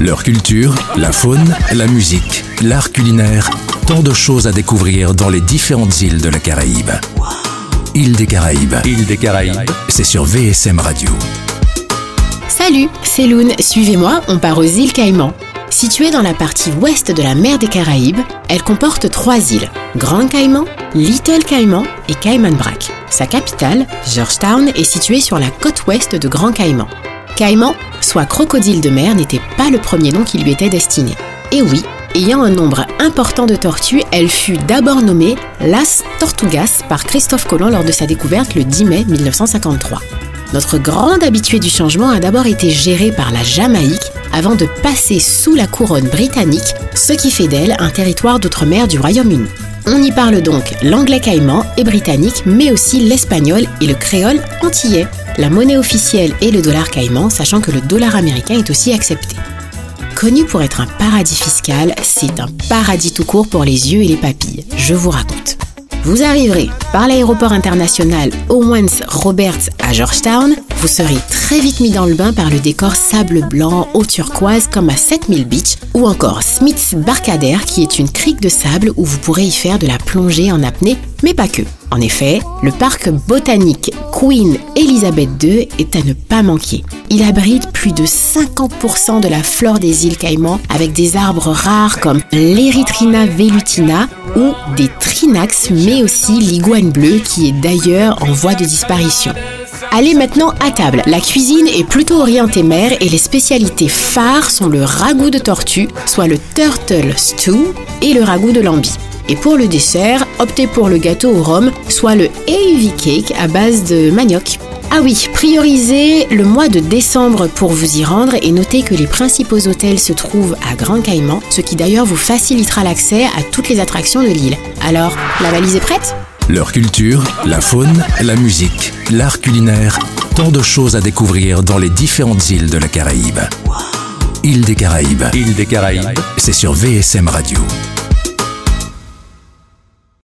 Leur culture, la faune, la musique, l'art culinaire, tant de choses à découvrir dans les différentes îles de la Caraïbe. Île des Caraïbes. Île des Caraïbes. C'est sur VSM Radio. Salut, c'est Loun. Suivez-moi, on part aux îles Caïmans. Située dans la partie ouest de la mer des Caraïbes, elle comporte trois îles Grand Caïman, Little Caïman et Cayman Brac. Sa capitale, Georgetown, est située sur la côte ouest de Grand Caïman. Caïman, soit crocodile de mer, n'était pas le premier nom qui lui était destiné. Et oui, ayant un nombre important de tortues, elle fut d'abord nommée Las Tortugas par Christophe Colomb lors de sa découverte le 10 mai 1953. Notre grande habituée du changement a d'abord été gérée par la Jamaïque avant de passer sous la couronne britannique, ce qui fait d'elle un territoire d'outre-mer du Royaume-Uni. On y parle donc l'anglais caïman et britannique, mais aussi l'espagnol et le créole antillais. La monnaie officielle est le dollar caïman, sachant que le dollar américain est aussi accepté. Connu pour être un paradis fiscal, c'est un paradis tout court pour les yeux et les papilles. Je vous raconte. Vous arriverez par l'aéroport international Owens Roberts à Georgetown. Vous serez très vite mis dans le bain par le décor sable blanc au turquoise comme à 7000 Beach ou encore Smith's Barcadère qui est une crique de sable où vous pourrez y faire de la plongée en apnée, mais pas que. En effet, le parc botanique Queen Elizabeth II est à ne pas manquer. Il abrite plus de 50% de la flore des îles Caïmans avec des arbres rares comme l'Erythrina velutina ou des trinax, mais aussi l'iguane bleue qui est d'ailleurs en voie de disparition. Allez maintenant à table. La cuisine est plutôt orientée mer et les spécialités phares sont le ragoût de tortue, soit le turtle stew, et le ragoût de lambi. Et pour le dessert, optez pour le gâteau au rhum, soit le Heavy Cake à base de manioc. Ah oui, priorisez le mois de décembre pour vous y rendre et notez que les principaux hôtels se trouvent à Grand Caïman, ce qui d'ailleurs vous facilitera l'accès à toutes les attractions de l'île. Alors, la valise est prête? Leur culture, la faune, la musique, l'art culinaire, tant de choses à découvrir dans les différentes îles de la Caraïbe. Île des Caraïbes. Île des Caraïbes. C'est sur VSM Radio.